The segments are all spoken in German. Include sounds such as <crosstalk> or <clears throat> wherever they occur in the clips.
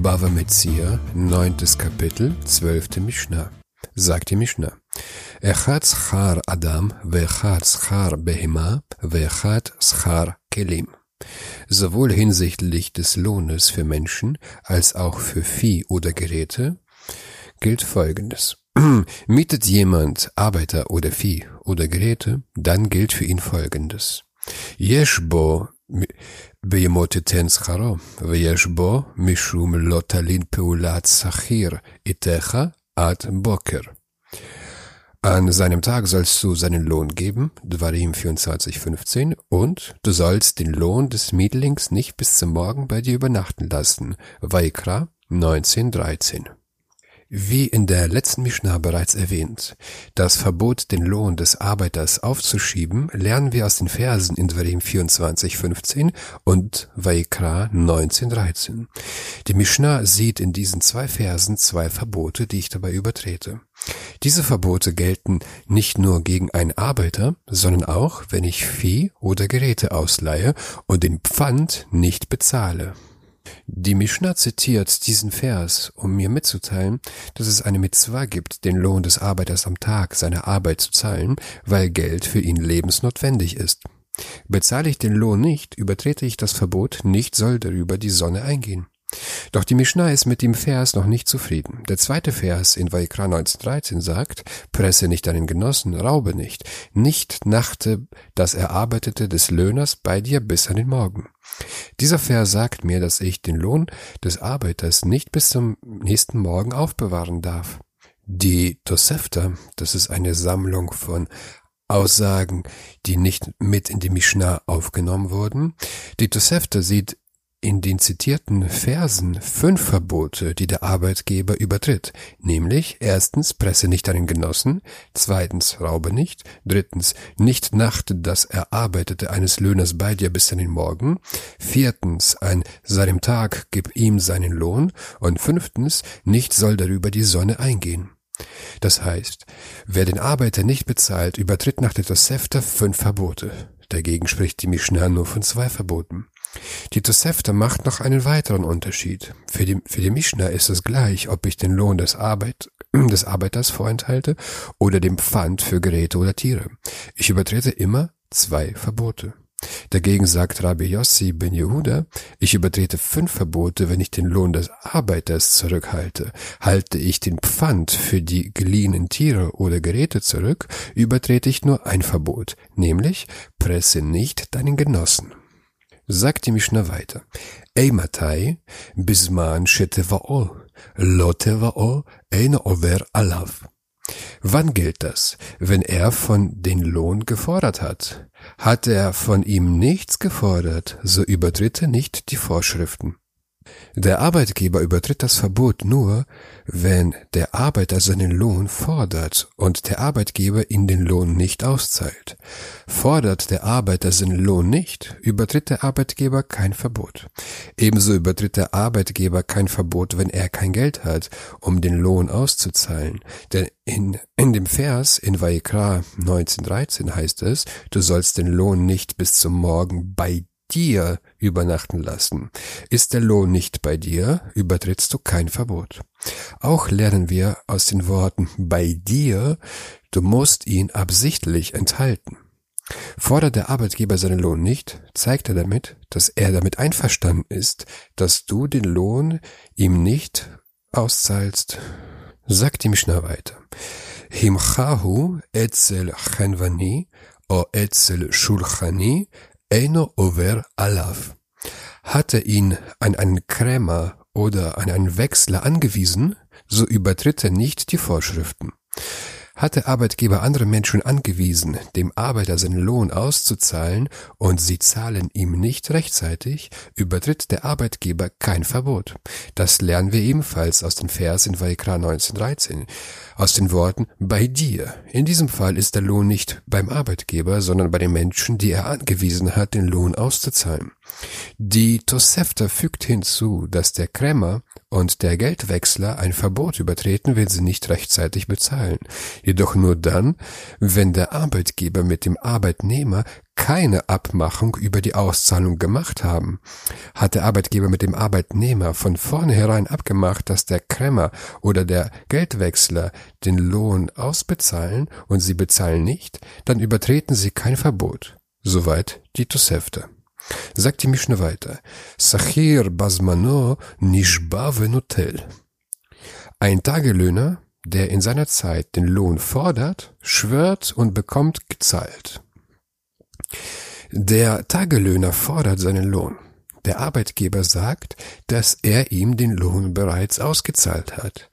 Bava Metzia, neuntes Kapitel, zwölfte Mishnah. Sagt die Mishnah. Echad schar Adam, veechad schar Behema, veechad schar Kelim. Sowohl hinsichtlich des Lohnes für Menschen als auch für Vieh oder Geräte gilt Folgendes. <clears throat> Mietet jemand Arbeiter oder Vieh oder Geräte, dann gilt für ihn Folgendes. Yeshbo בימות תיתן שכרו, ויש בו משום לא תלין פעולת שכיר איתך עד בוקר. An seinem Tag sollst du seinen Lohn geben, Dvarim 24,15, und du sollst den Lohn des Miedlings nicht bis zum Morgen bei dir übernachten lassen, Vaikra 19,13. Wie in der letzten Mishnah bereits erwähnt, das Verbot, den Lohn des Arbeiters aufzuschieben, lernen wir aus den Versen in Dvarim 24,15 und Vaikra 19,13. Die Mishnah sieht in diesen zwei Versen zwei Verbote, die ich dabei übertrete. Diese Verbote gelten nicht nur gegen einen Arbeiter, sondern auch, wenn ich Vieh oder Geräte ausleihe und den Pfand nicht bezahle. Die Mishnah zitiert diesen Vers, um mir mitzuteilen, dass es eine Mitzvah gibt, den Lohn des Arbeiters am Tag seiner Arbeit zu zahlen, weil Geld für ihn lebensnotwendig ist. Bezahle ich den Lohn nicht, übertrete ich das Verbot, nicht soll darüber die Sonne eingehen. Doch die Mishnah ist mit dem Vers noch nicht zufrieden. Der zweite Vers in Vaikra 1913 sagt, presse nicht deinen Genossen, raube nicht, nicht nachte das Erarbeitete des Löhners bei dir bis an den Morgen. Dieser Vers sagt mir, dass ich den Lohn des Arbeiters nicht bis zum nächsten Morgen aufbewahren darf. Die Tosefta, das ist eine Sammlung von Aussagen, die nicht mit in die Mishnah aufgenommen wurden. Die Tosefta sieht in den zitierten Versen fünf Verbote, die der Arbeitgeber übertritt, nämlich erstens presse nicht deinen Genossen, zweitens raube nicht, drittens nicht nachte das Erarbeitete eines Löhners bei dir bis an den Morgen, viertens an seinem Tag gib ihm seinen Lohn und fünftens nicht soll darüber die Sonne eingehen. Das heißt, wer den Arbeiter nicht bezahlt, übertritt nach der Tosefta fünf Verbote. Dagegen spricht die Mishnah nur von zwei Verboten. Die Tosefta macht noch einen weiteren Unterschied. Für die, für die Mishnah ist es gleich, ob ich den Lohn des, Arbeit, <clears throat> des Arbeiters vorenthalte oder dem Pfand für Geräte oder Tiere. Ich übertrete immer zwei Verbote. Dagegen sagt Rabbi Yossi ben Yehuda, ich übertrete fünf Verbote, wenn ich den Lohn des Arbeiters zurückhalte. Halte ich den Pfand für die geliehenen Tiere oder Geräte zurück, übertrete ich nur ein Verbot, nämlich presse nicht deinen Genossen. Sagt die Mishnah weiter. Eimatai bisman shetevao, lotevao, eine over alav. Wann gilt das? Wenn er von den Lohn gefordert hat. Hat er von ihm nichts gefordert, so übertritt er nicht die Vorschriften. Der Arbeitgeber übertritt das Verbot nur, wenn der Arbeiter seinen Lohn fordert und der Arbeitgeber ihn den Lohn nicht auszahlt. Fordert der Arbeiter seinen Lohn nicht, übertritt der Arbeitgeber kein Verbot. Ebenso übertritt der Arbeitgeber kein Verbot, wenn er kein Geld hat, um den Lohn auszuzahlen. Denn in, in dem Vers in Vaikra 1913 heißt es, du sollst den Lohn nicht bis zum Morgen bei dir übernachten lassen. Ist der Lohn nicht bei dir, übertrittst du kein Verbot. Auch lernen wir aus den Worten bei dir, du musst ihn absichtlich enthalten. Fordert der Arbeitgeber seinen Lohn nicht, zeigt er damit, dass er damit einverstanden ist, dass du den Lohn ihm nicht auszahlst. Sagt die Mishnah weiter. Himchahu etzel chenvani o etzel shulchani Eino over alav. Hat er ihn an einen Krämer oder an einen Wechsler angewiesen, so übertritt er nicht die Vorschriften. Hat der Arbeitgeber andere Menschen angewiesen, dem Arbeiter seinen Lohn auszuzahlen und sie zahlen ihm nicht rechtzeitig, übertritt der Arbeitgeber kein Verbot. Das lernen wir ebenfalls aus den Vers in Vaikra 1913, aus den Worten bei dir. In diesem Fall ist der Lohn nicht beim Arbeitgeber, sondern bei den Menschen, die er angewiesen hat, den Lohn auszuzahlen. Die Tosefta fügt hinzu, dass der Krämer und der Geldwechsler ein Verbot übertreten, wenn sie nicht rechtzeitig bezahlen. Jedoch nur dann, wenn der Arbeitgeber mit dem Arbeitnehmer keine Abmachung über die Auszahlung gemacht haben. Hat der Arbeitgeber mit dem Arbeitnehmer von vornherein abgemacht, dass der Krämer oder der Geldwechsler den Lohn ausbezahlen und sie bezahlen nicht, dann übertreten sie kein Verbot. Soweit die Tosefte. Sagt die Mischne weiter. Sachir Basmano Nishba Venotel. Ein Tagelöhner, der in seiner Zeit den Lohn fordert, schwört und bekommt gezahlt. Der Tagelöhner fordert seinen Lohn. Der Arbeitgeber sagt, dass er ihm den Lohn bereits ausgezahlt hat.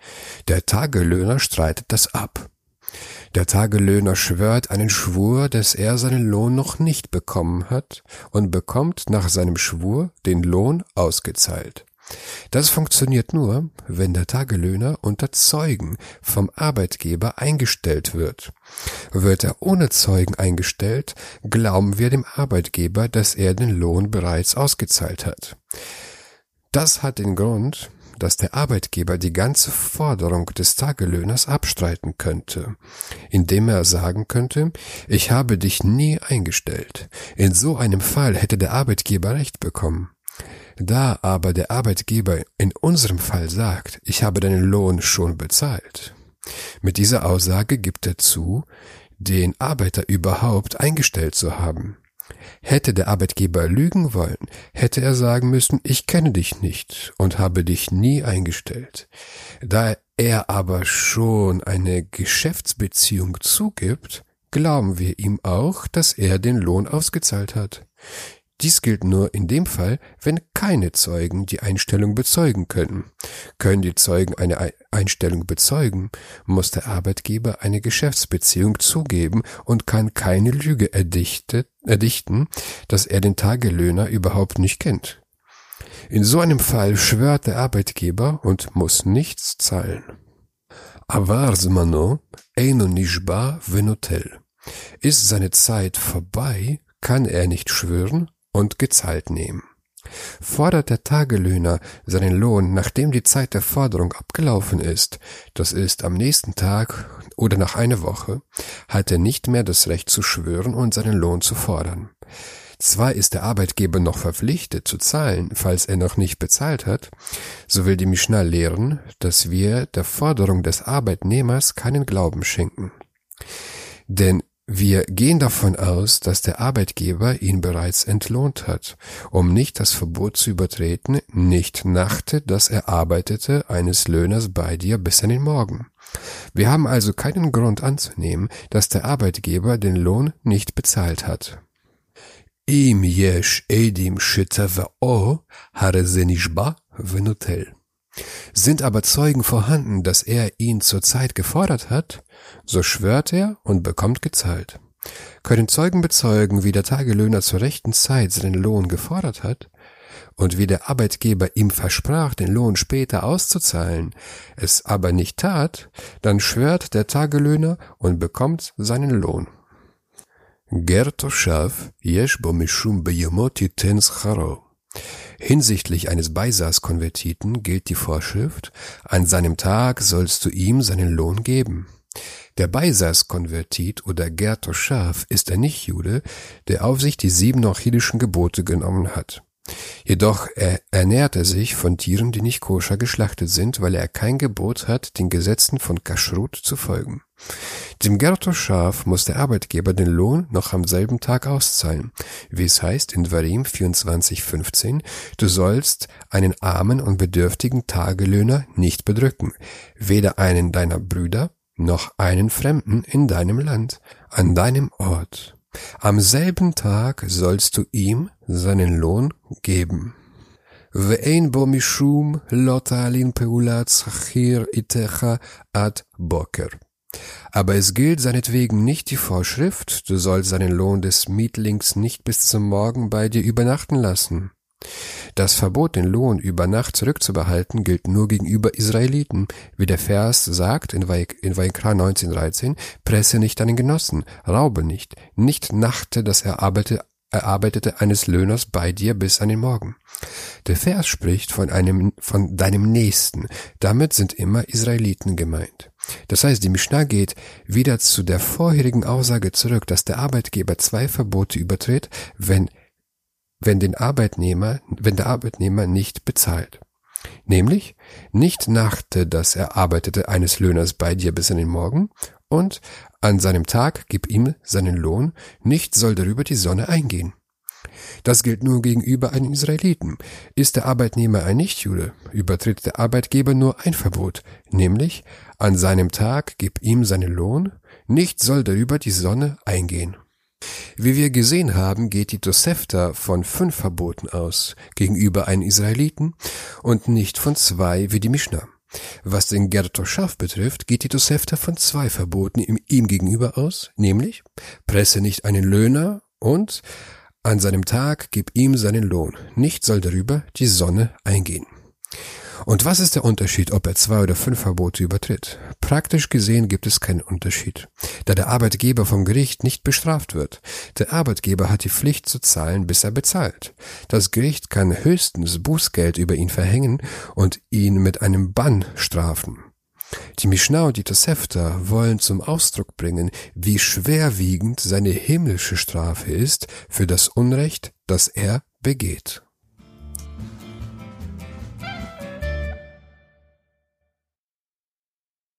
Der Tagelöhner streitet das ab. Der Tagelöhner schwört einen Schwur, dass er seinen Lohn noch nicht bekommen hat und bekommt nach seinem Schwur den Lohn ausgezahlt. Das funktioniert nur, wenn der Tagelöhner unter Zeugen vom Arbeitgeber eingestellt wird. Wird er ohne Zeugen eingestellt, glauben wir dem Arbeitgeber, dass er den Lohn bereits ausgezahlt hat. Das hat den Grund, dass der Arbeitgeber die ganze Forderung des Tagelöhners abstreiten könnte, indem er sagen könnte, ich habe dich nie eingestellt. In so einem Fall hätte der Arbeitgeber Recht bekommen. Da aber der Arbeitgeber in unserem Fall sagt, ich habe deinen Lohn schon bezahlt, mit dieser Aussage gibt er zu, den Arbeiter überhaupt eingestellt zu haben. Hätte der Arbeitgeber lügen wollen, hätte er sagen müssen, ich kenne dich nicht und habe dich nie eingestellt. Da er aber schon eine Geschäftsbeziehung zugibt, glauben wir ihm auch, dass er den Lohn ausgezahlt hat. Dies gilt nur in dem Fall, wenn keine Zeugen die Einstellung bezeugen können. Können die Zeugen eine Einstellung bezeugen, muss der Arbeitgeber eine Geschäftsbeziehung zugeben und kann keine Lüge erdichten, dass er den Tagelöhner überhaupt nicht kennt. In so einem Fall schwört der Arbeitgeber und muss nichts zahlen. Avar zmano eino nishba venotel. Ist seine Zeit vorbei, kann er nicht schwören und gezahlt nehmen. Fordert der Tagelöhner seinen Lohn, nachdem die Zeit der Forderung abgelaufen ist, das ist am nächsten Tag oder nach einer Woche, hat er nicht mehr das Recht zu schwören und seinen Lohn zu fordern. Zwar ist der Arbeitgeber noch verpflichtet zu zahlen, falls er noch nicht bezahlt hat, so will die Mishnah lehren, dass wir der Forderung des Arbeitnehmers keinen Glauben schenken. Denn wir gehen davon aus, dass der Arbeitgeber ihn bereits entlohnt hat, um nicht das Verbot zu übertreten, nicht nachte das Erarbeitete eines Löhners bei dir bis an den Morgen. Wir haben also keinen Grund anzunehmen, dass der Arbeitgeber den Lohn nicht bezahlt hat. Im yesh edim shitavao harezenishba venutel. Sind aber Zeugen vorhanden, dass er ihn zur Zeit gefordert hat, so schwört er und bekommt gezahlt. Können Zeugen bezeugen, wie der Tagelöhner zur rechten Zeit seinen Lohn gefordert hat und wie der Arbeitgeber ihm versprach, den Lohn später auszuzahlen, es aber nicht tat, dann schwört der Tagelöhner und bekommt seinen Lohn. Yesh bo mishum beyomot yiten Hinsichtlich eines Beisaßkonvertiten gilt die Vorschrift, an seinem Tag sollst du ihm seinen Lohn geben. Der Beisaßkonvertit oder Gertoschav ist ein Nichtjude, der auf sich die sieben nochidischen Gebote genommen hat. Jedoch er ernährt er sich von Tieren, die nicht koscher geschlachtet sind, weil er kein Gebot hat, den Gesetzen von Kashrut zu folgen. Dem Gertoschaf muss der Arbeitgeber den Lohn noch am selben Tag auszahlen, wie es heißt in Varim 24,15, du sollst einen armen und bedürftigen Tagelöhner nicht bedrücken, weder einen deiner Brüder noch einen Fremden in deinem Land, an deinem Ort. Am selben Tag sollst du ihm seinen Lohn geben. ואין בו משום לא תעלין פעולת שכיר איתך עד בוקר. aber es gilt seinetwegen nicht die Vorschrift, du sollst seinen Lohn des Mietlings nicht bis zum Morgen bei dir übernachten lassen. Das Verbot, den Lohn über Nacht zurückzubehalten, gilt nur gegenüber Israeliten, wie der Vers sagt in Vaikra 1913, presse nicht deinen Genossen, raube nicht, nicht nachte das Erarbeitete, eines Löhners bei dir bis an den Morgen. Der Vers spricht von einem, von deinem Nächsten. Damit sind immer Israeliten gemeint. Das heißt, die Mishnah geht wieder zu der vorherigen Aussage zurück, dass der Arbeitgeber zwei Verbote übertritt, wenn, wenn den Arbeitnehmer, wenn der Arbeitnehmer nicht bezahlt. Nämlich, nicht nachte das Erarbeitete eines Löhners bei dir bis an den Morgen und an seinem Tag gib ihm seinen Lohn, nicht soll darüber die Sonne eingehen. Das gilt nur gegenüber einem Israeliten. Ist der Arbeitnehmer ein Nichtjude, übertritt der Arbeitgeber nur ein Verbot, nämlich an seinem Tag gib ihm seinen Lohn, nicht soll darüber die Sonne eingehen. Wie wir gesehen haben, geht die Tosefta von fünf Verboten aus gegenüber einem Israeliten und nicht von zwei wie die Mishnah. Was den Gertoschaft betrifft, geht die Tosefta von zwei Verboten ihm gegenüber aus, nämlich presse nicht einen Löhner und an seinem Tag gib ihm seinen Lohn, nicht soll darüber die Sonne eingehen. Und was ist der Unterschied, ob er zwei oder fünf Verbote übertritt? Praktisch gesehen gibt es keinen Unterschied, da der Arbeitgeber vom Gericht nicht bestraft wird. Der Arbeitgeber hat die Pflicht zu zahlen, bis er bezahlt. Das Gericht kann höchstens Bußgeld über ihn verhängen und ihn mit einem Bann strafen. Die Mishnah und die Tosefta wollen zum Ausdruck bringen, wie schwerwiegend seine himmlische Strafe ist für das Unrecht, das er begeht.